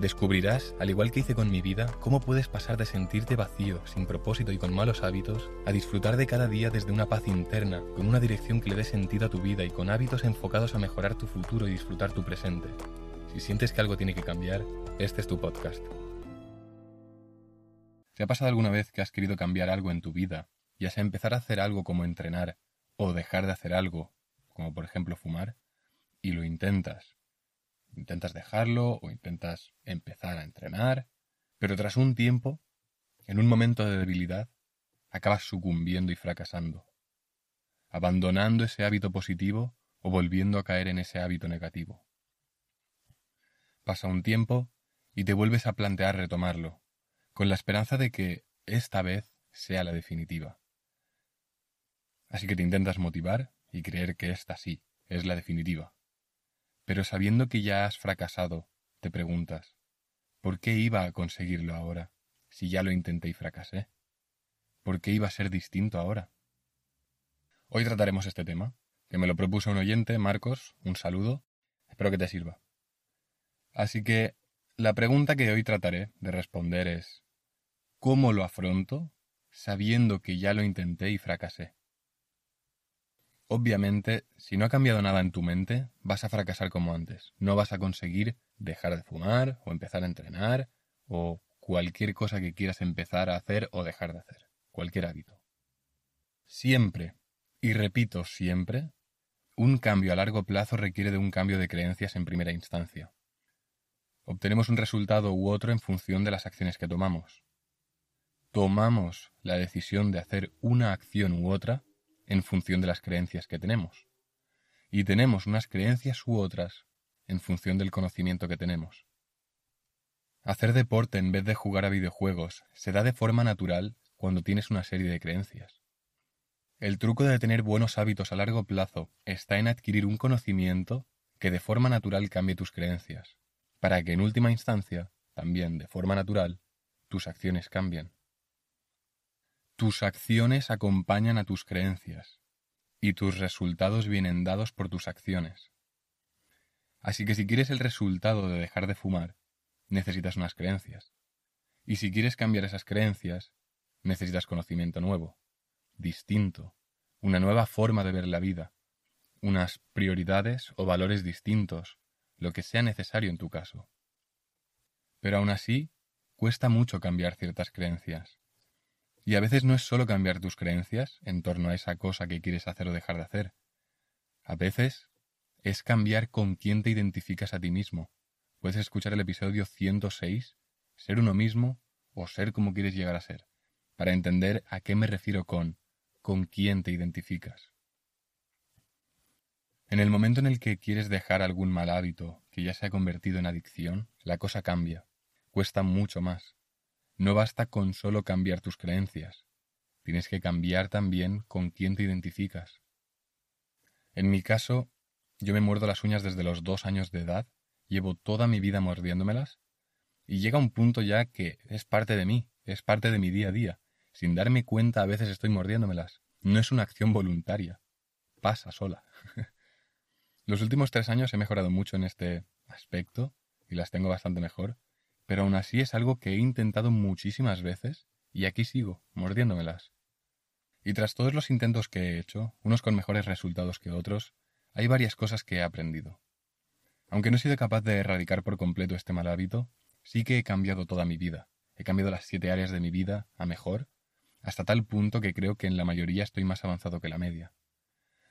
Descubrirás, al igual que hice con mi vida, cómo puedes pasar de sentirte vacío, sin propósito y con malos hábitos, a disfrutar de cada día desde una paz interna, con una dirección que le dé sentido a tu vida y con hábitos enfocados a mejorar tu futuro y disfrutar tu presente. Si sientes que algo tiene que cambiar, este es tu podcast. ¿Te ha pasado alguna vez que has querido cambiar algo en tu vida, ya sea empezar a hacer algo como entrenar, o dejar de hacer algo, como por ejemplo fumar, y lo intentas, Intentas dejarlo o intentas empezar a entrenar, pero tras un tiempo, en un momento de debilidad, acabas sucumbiendo y fracasando, abandonando ese hábito positivo o volviendo a caer en ese hábito negativo. Pasa un tiempo y te vuelves a plantear retomarlo, con la esperanza de que esta vez sea la definitiva. Así que te intentas motivar y creer que esta sí es la definitiva. Pero sabiendo que ya has fracasado, te preguntas, ¿por qué iba a conseguirlo ahora, si ya lo intenté y fracasé? ¿Por qué iba a ser distinto ahora? Hoy trataremos este tema, que me lo propuso un oyente, Marcos, un saludo, espero que te sirva. Así que la pregunta que hoy trataré de responder es, ¿cómo lo afronto sabiendo que ya lo intenté y fracasé? Obviamente, si no ha cambiado nada en tu mente, vas a fracasar como antes. No vas a conseguir dejar de fumar o empezar a entrenar o cualquier cosa que quieras empezar a hacer o dejar de hacer. Cualquier hábito. Siempre, y repito siempre, un cambio a largo plazo requiere de un cambio de creencias en primera instancia. Obtenemos un resultado u otro en función de las acciones que tomamos. Tomamos la decisión de hacer una acción u otra en función de las creencias que tenemos. Y tenemos unas creencias u otras en función del conocimiento que tenemos. Hacer deporte en vez de jugar a videojuegos se da de forma natural cuando tienes una serie de creencias. El truco de tener buenos hábitos a largo plazo está en adquirir un conocimiento que de forma natural cambie tus creencias, para que en última instancia, también de forma natural, tus acciones cambien. Tus acciones acompañan a tus creencias, y tus resultados vienen dados por tus acciones. Así que si quieres el resultado de dejar de fumar, necesitas unas creencias. Y si quieres cambiar esas creencias, necesitas conocimiento nuevo, distinto, una nueva forma de ver la vida, unas prioridades o valores distintos, lo que sea necesario en tu caso. Pero aún así, cuesta mucho cambiar ciertas creencias. Y a veces no es solo cambiar tus creencias en torno a esa cosa que quieres hacer o dejar de hacer. A veces es cambiar con quién te identificas a ti mismo. Puedes escuchar el episodio 106, ser uno mismo o ser como quieres llegar a ser, para entender a qué me refiero con con quién te identificas. En el momento en el que quieres dejar algún mal hábito que ya se ha convertido en adicción, la cosa cambia, cuesta mucho más. No basta con solo cambiar tus creencias, tienes que cambiar también con quién te identificas. En mi caso, yo me muerdo las uñas desde los dos años de edad, llevo toda mi vida mordiéndomelas, y llega un punto ya que es parte de mí, es parte de mi día a día. Sin darme cuenta a veces estoy mordiéndomelas. No es una acción voluntaria. Pasa sola. Los últimos tres años he mejorado mucho en este aspecto y las tengo bastante mejor, pero aún así es algo que he intentado muchísimas veces y aquí sigo, mordiéndomelas. Y tras todos los intentos que he hecho, unos con mejores resultados que otros, hay varias cosas que he aprendido. Aunque no he sido capaz de erradicar por completo este mal hábito, sí que he cambiado toda mi vida. He cambiado las siete áreas de mi vida a mejor, hasta tal punto que creo que en la mayoría estoy más avanzado que la media.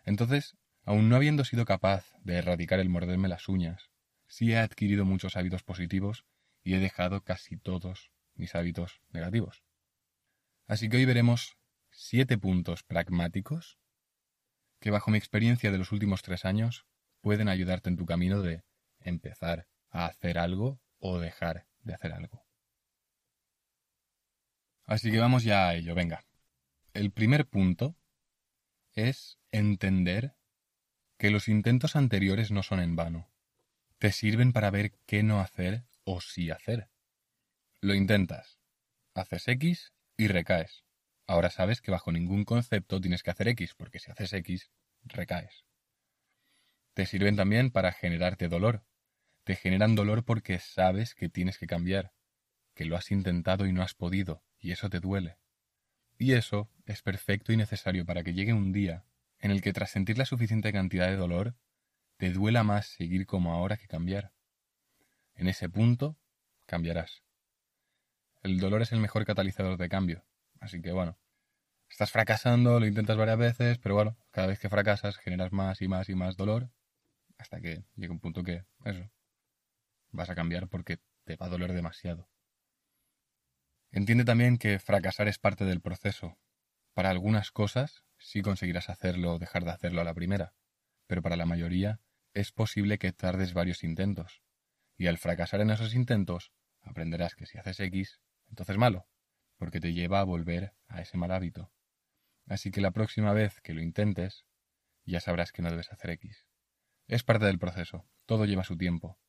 Entonces, aun no habiendo sido capaz de erradicar el morderme las uñas, sí he adquirido muchos hábitos positivos y he dejado casi todos mis hábitos negativos. Así que hoy veremos siete puntos pragmáticos que bajo mi experiencia de los últimos tres años pueden ayudarte en tu camino de empezar a hacer algo o dejar de hacer algo. Así que vamos ya a ello, venga. El primer punto es entender que los intentos anteriores no son en vano te sirven para ver qué no hacer o sí hacer. Lo intentas, haces X y recaes. Ahora sabes que bajo ningún concepto tienes que hacer X, porque si haces X, recaes. Te sirven también para generarte dolor. Te generan dolor porque sabes que tienes que cambiar, que lo has intentado y no has podido, y eso te duele. Y eso es perfecto y necesario para que llegue un día en el que tras sentir la suficiente cantidad de dolor, te duela más seguir como ahora que cambiar. En ese punto, cambiarás. El dolor es el mejor catalizador de cambio, así que bueno, estás fracasando, lo intentas varias veces, pero bueno, cada vez que fracasas generas más y más y más dolor, hasta que llega un punto que, eso, vas a cambiar porque te va a doler demasiado. Entiende también que fracasar es parte del proceso. Para algunas cosas sí conseguirás hacerlo o dejar de hacerlo a la primera, pero para la mayoría es posible que tardes varios intentos. Y al fracasar en esos intentos, aprenderás que si haces X, entonces malo, porque te lleva a volver a ese mal hábito. Así que la próxima vez que lo intentes, ya sabrás que no debes hacer X. Es parte del proceso, todo lleva su tiempo.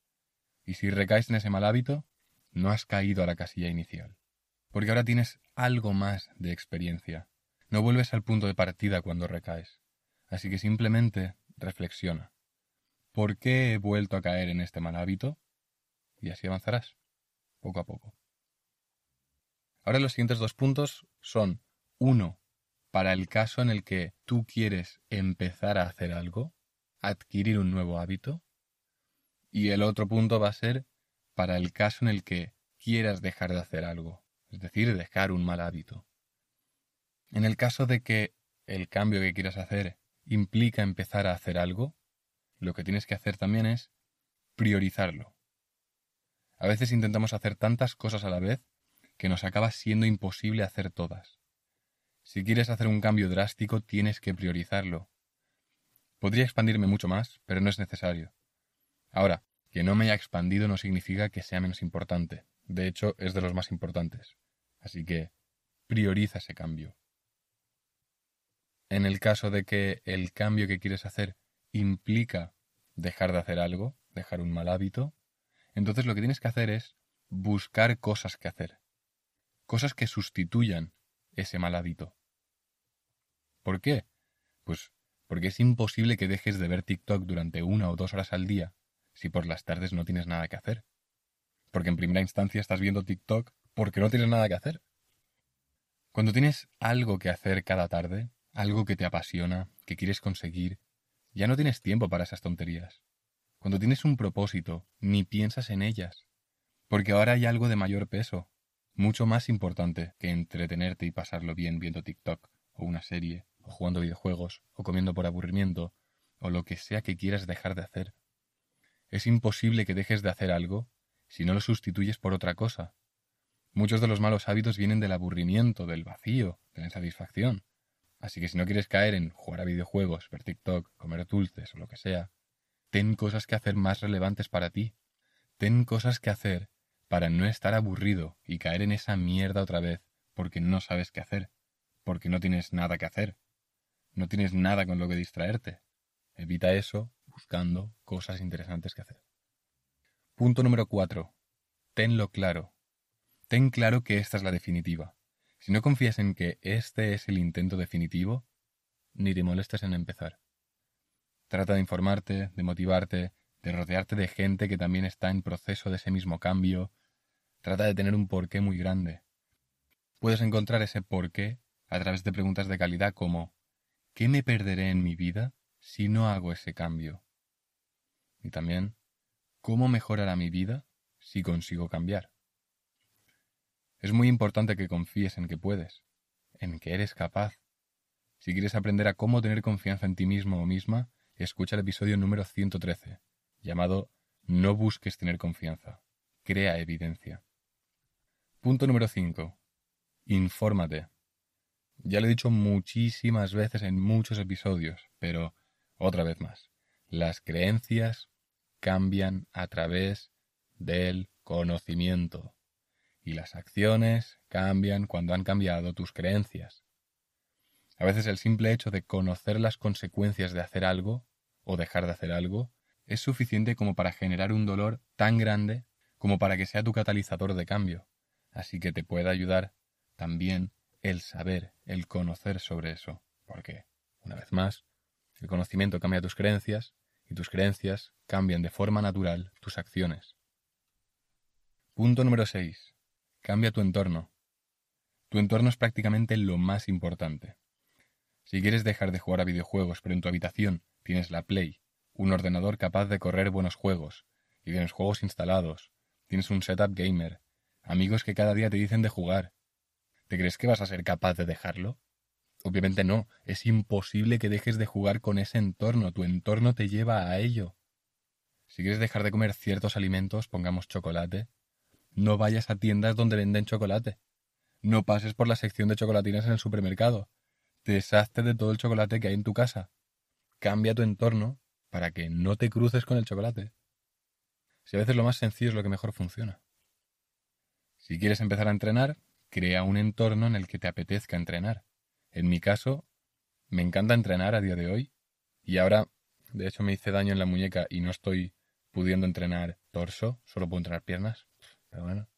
Y si recaes en ese mal hábito, no has caído a la casilla inicial porque ahora tienes algo más de experiencia. No vuelves al punto de partida cuando recaes. Así que simplemente reflexiona. ¿Por qué he vuelto a caer en este mal hábito? Y así avanzarás, poco a poco. Ahora los siguientes dos puntos son, uno, para el caso en el que tú quieres empezar a hacer algo, adquirir un nuevo hábito, y el otro punto va a ser para el caso en el que quieras dejar de hacer algo, es decir, dejar un mal hábito. En el caso de que el cambio que quieras hacer implica empezar a hacer algo, lo que tienes que hacer también es priorizarlo. A veces intentamos hacer tantas cosas a la vez que nos acaba siendo imposible hacer todas. Si quieres hacer un cambio drástico, tienes que priorizarlo. Podría expandirme mucho más, pero no es necesario. Ahora, que no me haya expandido no significa que sea menos importante. De hecho, es de los más importantes. Así que prioriza ese cambio. En el caso de que el cambio que quieres hacer implica dejar de hacer algo, dejar un mal hábito, entonces lo que tienes que hacer es buscar cosas que hacer. Cosas que sustituyan ese mal hábito. ¿Por qué? Pues porque es imposible que dejes de ver TikTok durante una o dos horas al día si por las tardes no tienes nada que hacer. Porque en primera instancia estás viendo TikTok porque no tienes nada que hacer. Cuando tienes algo que hacer cada tarde, algo que te apasiona, que quieres conseguir, ya no tienes tiempo para esas tonterías. Cuando tienes un propósito, ni piensas en ellas. Porque ahora hay algo de mayor peso, mucho más importante que entretenerte y pasarlo bien viendo TikTok, o una serie, o jugando videojuegos, o comiendo por aburrimiento, o lo que sea que quieras dejar de hacer. Es imposible que dejes de hacer algo si no lo sustituyes por otra cosa, Muchos de los malos hábitos vienen del aburrimiento, del vacío, de la insatisfacción. Así que si no quieres caer en jugar a videojuegos, ver TikTok, comer dulces o lo que sea, ten cosas que hacer más relevantes para ti. Ten cosas que hacer para no estar aburrido y caer en esa mierda otra vez porque no sabes qué hacer, porque no tienes nada que hacer. No tienes nada con lo que distraerte. Evita eso buscando cosas interesantes que hacer. Punto número 4. Tenlo claro. Ten claro que esta es la definitiva. Si no confías en que este es el intento definitivo, ni te molestes en empezar. Trata de informarte, de motivarte, de rodearte de gente que también está en proceso de ese mismo cambio. Trata de tener un porqué muy grande. Puedes encontrar ese porqué a través de preguntas de calidad como ¿qué me perderé en mi vida si no hago ese cambio? Y también ¿cómo mejorará mi vida si consigo cambiar? Es muy importante que confíes en que puedes, en que eres capaz. Si quieres aprender a cómo tener confianza en ti mismo o misma, escucha el episodio número 113, llamado No busques tener confianza, crea evidencia. Punto número 5. Infórmate. Ya lo he dicho muchísimas veces en muchos episodios, pero otra vez más. Las creencias cambian a través del conocimiento y las acciones cambian cuando han cambiado tus creencias. A veces el simple hecho de conocer las consecuencias de hacer algo o dejar de hacer algo es suficiente como para generar un dolor tan grande como para que sea tu catalizador de cambio. Así que te puede ayudar también el saber, el conocer sobre eso. Porque, una vez más, el conocimiento cambia tus creencias y tus creencias cambian de forma natural tus acciones. Punto número 6. Cambia tu entorno. Tu entorno es prácticamente lo más importante. Si quieres dejar de jugar a videojuegos, pero en tu habitación tienes la Play, un ordenador capaz de correr buenos juegos, y tienes juegos instalados, tienes un setup gamer, amigos que cada día te dicen de jugar, ¿te crees que vas a ser capaz de dejarlo? Obviamente no, es imposible que dejes de jugar con ese entorno, tu entorno te lleva a ello. Si quieres dejar de comer ciertos alimentos, pongamos chocolate, no vayas a tiendas donde venden chocolate. No pases por la sección de chocolatinas en el supermercado. Deshazte de todo el chocolate que hay en tu casa. Cambia tu entorno para que no te cruces con el chocolate. Si a veces lo más sencillo es lo que mejor funciona. Si quieres empezar a entrenar, crea un entorno en el que te apetezca entrenar. En mi caso, me encanta entrenar a día de hoy y ahora, de hecho, me hice daño en la muñeca y no estoy pudiendo entrenar torso, solo puedo entrenar piernas, pero bueno.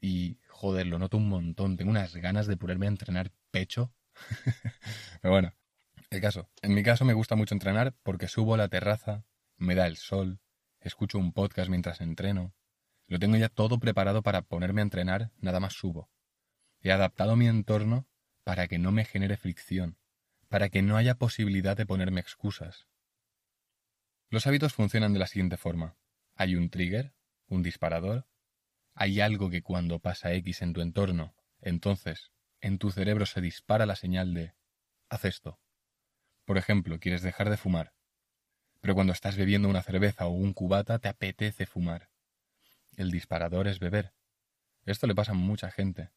Y, joder, lo noto un montón, tengo unas ganas de ponerme a entrenar pecho. Pero bueno, el caso. En mi caso me gusta mucho entrenar porque subo a la terraza, me da el sol, escucho un podcast mientras entreno. Lo tengo ya todo preparado para ponerme a entrenar, nada más subo. He adaptado mi entorno para que no me genere fricción, para que no haya posibilidad de ponerme excusas. Los hábitos funcionan de la siguiente forma. Hay un trigger, un disparador, hay algo que cuando pasa X en tu entorno, entonces en tu cerebro se dispara la señal de haz esto. Por ejemplo, quieres dejar de fumar, pero cuando estás bebiendo una cerveza o un cubata te apetece fumar. El disparador es beber. Esto le pasa a mucha gente.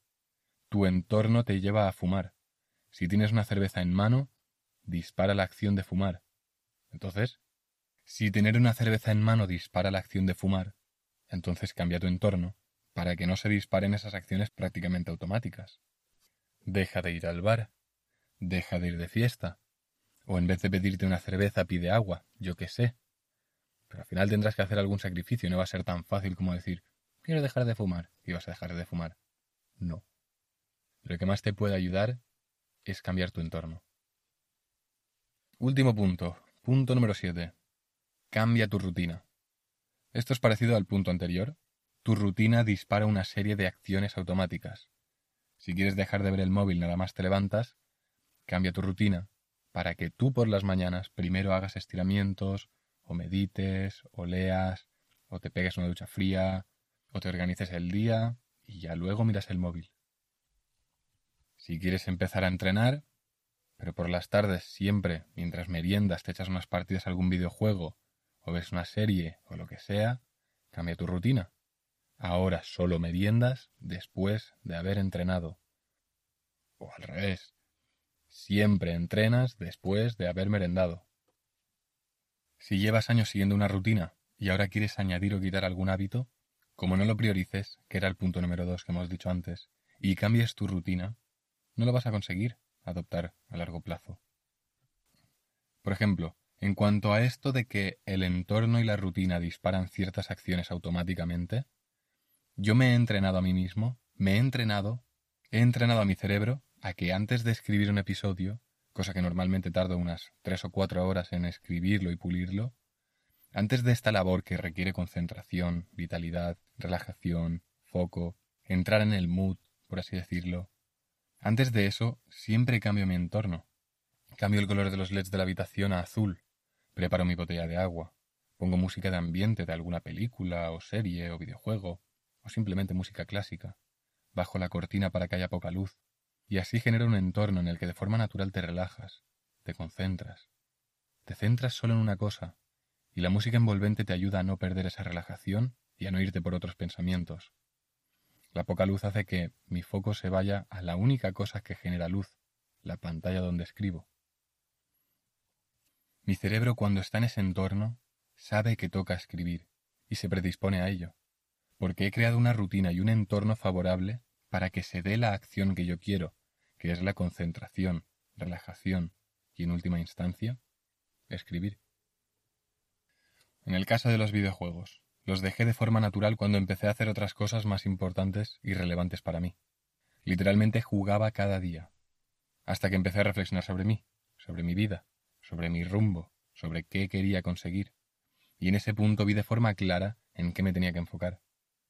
Tu entorno te lleva a fumar. Si tienes una cerveza en mano, dispara la acción de fumar. Entonces, si tener una cerveza en mano dispara la acción de fumar, entonces cambia tu entorno para que no se disparen esas acciones prácticamente automáticas. Deja de ir al bar, deja de ir de fiesta, o en vez de pedirte una cerveza pide agua, yo qué sé. Pero al final tendrás que hacer algún sacrificio, no va a ser tan fácil como decir, quiero dejar de fumar, y vas a dejar de fumar. No. Lo que más te puede ayudar es cambiar tu entorno. Último punto, punto número 7. Cambia tu rutina. Esto es parecido al punto anterior. Tu rutina dispara una serie de acciones automáticas. Si quieres dejar de ver el móvil nada más te levantas, cambia tu rutina para que tú por las mañanas primero hagas estiramientos, o medites, o leas, o te pegues una ducha fría, o te organices el día y ya luego miras el móvil. Si quieres empezar a entrenar, pero por las tardes siempre, mientras meriendas, te echas unas partidas a algún videojuego, o ves una serie, o lo que sea, cambia tu rutina. Ahora solo meriendas después de haber entrenado. O al revés. Siempre entrenas después de haber merendado. Si llevas años siguiendo una rutina y ahora quieres añadir o quitar algún hábito, como no lo priorices, que era el punto número dos que hemos dicho antes, y cambies tu rutina, no lo vas a conseguir adoptar a largo plazo. Por ejemplo, en cuanto a esto de que el entorno y la rutina disparan ciertas acciones automáticamente, yo me he entrenado a mí mismo, me he entrenado, he entrenado a mi cerebro a que antes de escribir un episodio, cosa que normalmente tardo unas tres o cuatro horas en escribirlo y pulirlo, antes de esta labor que requiere concentración, vitalidad, relajación, foco, entrar en el mood, por así decirlo, antes de eso, siempre cambio mi entorno. Cambio el color de los LEDs de la habitación a azul. Preparo mi botella de agua. Pongo música de ambiente de alguna película o serie o videojuego, o simplemente música clásica. Bajo la cortina para que haya poca luz. Y así genero un entorno en el que de forma natural te relajas, te concentras. Te centras solo en una cosa, y la música envolvente te ayuda a no perder esa relajación y a no irte por otros pensamientos. La poca luz hace que mi foco se vaya a la única cosa que genera luz, la pantalla donde escribo. Mi cerebro cuando está en ese entorno sabe que toca escribir y se predispone a ello, porque he creado una rutina y un entorno favorable para que se dé la acción que yo quiero, que es la concentración, relajación y en última instancia, escribir. En el caso de los videojuegos, los dejé de forma natural cuando empecé a hacer otras cosas más importantes y relevantes para mí. Literalmente jugaba cada día, hasta que empecé a reflexionar sobre mí, sobre mi vida, sobre mi rumbo, sobre qué quería conseguir. Y en ese punto vi de forma clara en qué me tenía que enfocar.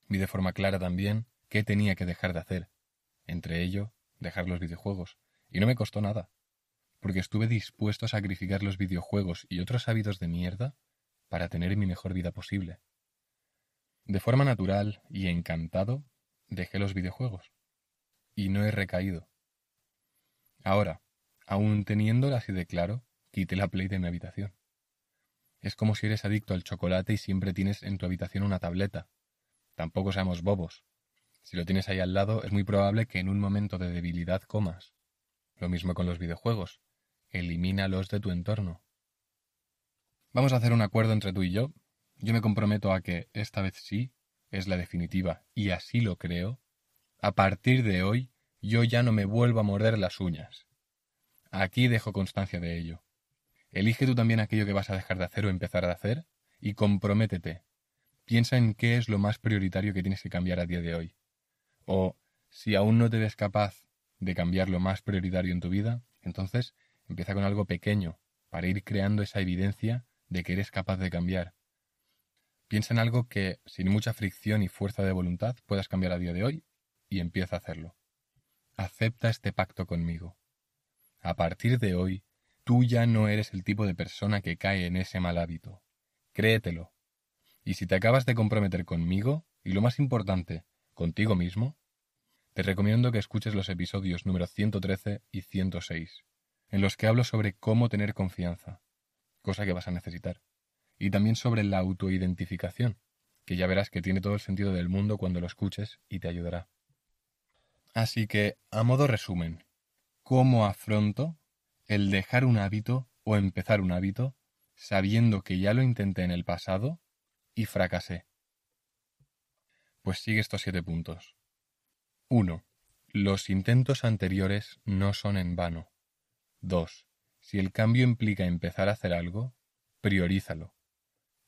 Vi de forma clara también qué tenía que dejar de hacer. Entre ello, dejar los videojuegos. Y no me costó nada, porque estuve dispuesto a sacrificar los videojuegos y otros hábitos de mierda para tener mi mejor vida posible. De forma natural y encantado, dejé los videojuegos. Y no he recaído. Ahora, aún teniéndola así de claro, quité la Play de mi habitación. Es como si eres adicto al chocolate y siempre tienes en tu habitación una tableta. Tampoco seamos bobos. Si lo tienes ahí al lado, es muy probable que en un momento de debilidad comas. Lo mismo con los videojuegos. Elimínalos de tu entorno. Vamos a hacer un acuerdo entre tú y yo. Yo me comprometo a que esta vez sí, es la definitiva, y así lo creo. A partir de hoy, yo ya no me vuelvo a morder las uñas. Aquí dejo constancia de ello. Elige tú también aquello que vas a dejar de hacer o empezar a hacer, y comprométete. Piensa en qué es lo más prioritario que tienes que cambiar a día de hoy. O, si aún no te ves capaz de cambiar lo más prioritario en tu vida, entonces empieza con algo pequeño, para ir creando esa evidencia de que eres capaz de cambiar. Piensa en algo que, sin mucha fricción y fuerza de voluntad, puedas cambiar a día de hoy y empieza a hacerlo. Acepta este pacto conmigo. A partir de hoy, tú ya no eres el tipo de persona que cae en ese mal hábito. Créetelo. Y si te acabas de comprometer conmigo, y lo más importante, contigo mismo, te recomiendo que escuches los episodios número 113 y 106, en los que hablo sobre cómo tener confianza, cosa que vas a necesitar, y también sobre la autoidentificación, que ya verás que tiene todo el sentido del mundo cuando lo escuches y te ayudará. Así que, a modo resumen, ¿cómo afronto el dejar un hábito o empezar un hábito sabiendo que ya lo intenté en el pasado y fracasé? Pues sigue estos siete puntos. 1. Los intentos anteriores no son en vano. 2. Si el cambio implica empezar a hacer algo, priorízalo.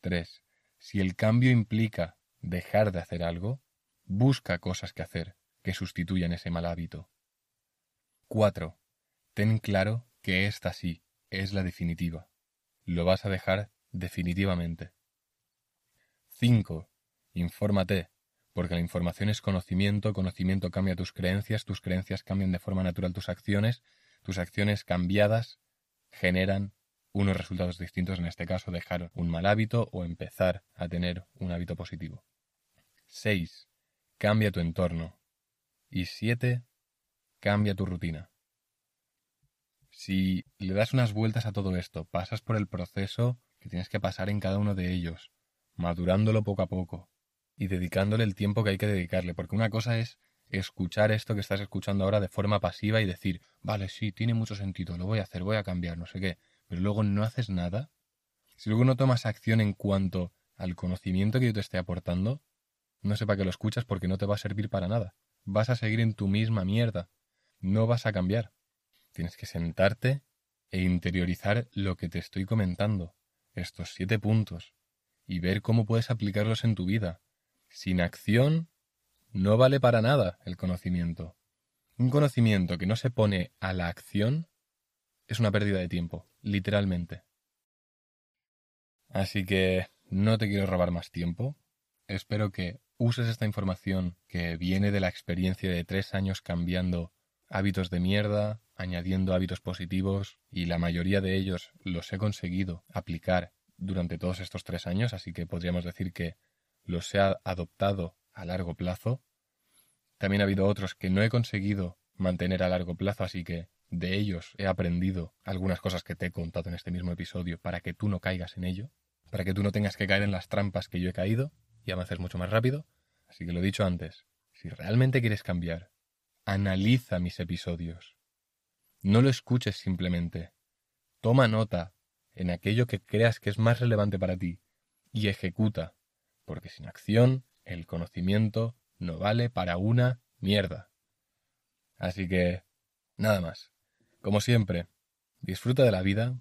3. Si el cambio implica dejar de hacer algo, busca cosas que hacer que sustituyan ese mal hábito. 4. Ten claro que esta sí es la definitiva. Lo vas a dejar definitivamente. 5. Infórmate porque la información es conocimiento, conocimiento cambia tus creencias, tus creencias cambian de forma natural tus acciones, tus acciones cambiadas generan unos resultados distintos, en este caso dejar un mal hábito o empezar a tener un hábito positivo. 6. Cambia tu entorno. Y 7. Cambia tu rutina. Si le das unas vueltas a todo esto, pasas por el proceso que tienes que pasar en cada uno de ellos, madurándolo poco a poco, y dedicándole el tiempo que hay que dedicarle, porque una cosa es escuchar esto que estás escuchando ahora de forma pasiva y decir, vale, sí, tiene mucho sentido, lo voy a hacer, voy a cambiar, no sé qué, pero luego no haces nada. Si luego no tomas acción en cuanto al conocimiento que yo te esté aportando, no sé para qué lo escuchas porque no te va a servir para nada. Vas a seguir en tu misma mierda. No vas a cambiar. Tienes que sentarte e interiorizar lo que te estoy comentando, estos siete puntos, y ver cómo puedes aplicarlos en tu vida, sin acción no vale para nada el conocimiento. Un conocimiento que no se pone a la acción es una pérdida de tiempo, literalmente. Así que no te quiero robar más tiempo. Espero que uses esta información que viene de la experiencia de tres años cambiando hábitos de mierda, añadiendo hábitos positivos, y la mayoría de ellos los he conseguido aplicar durante todos estos tres años, así que podríamos decir que los he adoptado a largo plazo. También ha habido otros que no he conseguido mantener a largo plazo, así que de ellos he aprendido algunas cosas que te he contado en este mismo episodio para que tú no caigas en ello, para que tú no tengas que caer en las trampas que yo he caído y avances mucho más rápido. Así que lo he dicho antes, si realmente quieres cambiar, analiza mis episodios. No lo escuches simplemente. Toma nota en aquello que creas que es más relevante para ti y ejecuta porque sin acción el conocimiento no vale para una mierda. Así que, nada más. Como siempre, disfruta de la vida,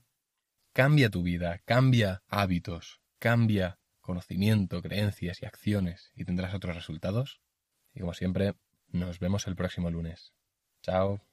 cambia tu vida, cambia hábitos, cambia conocimiento, creencias y acciones y tendrás otros resultados. Y como siempre, nos vemos el próximo lunes. Chao.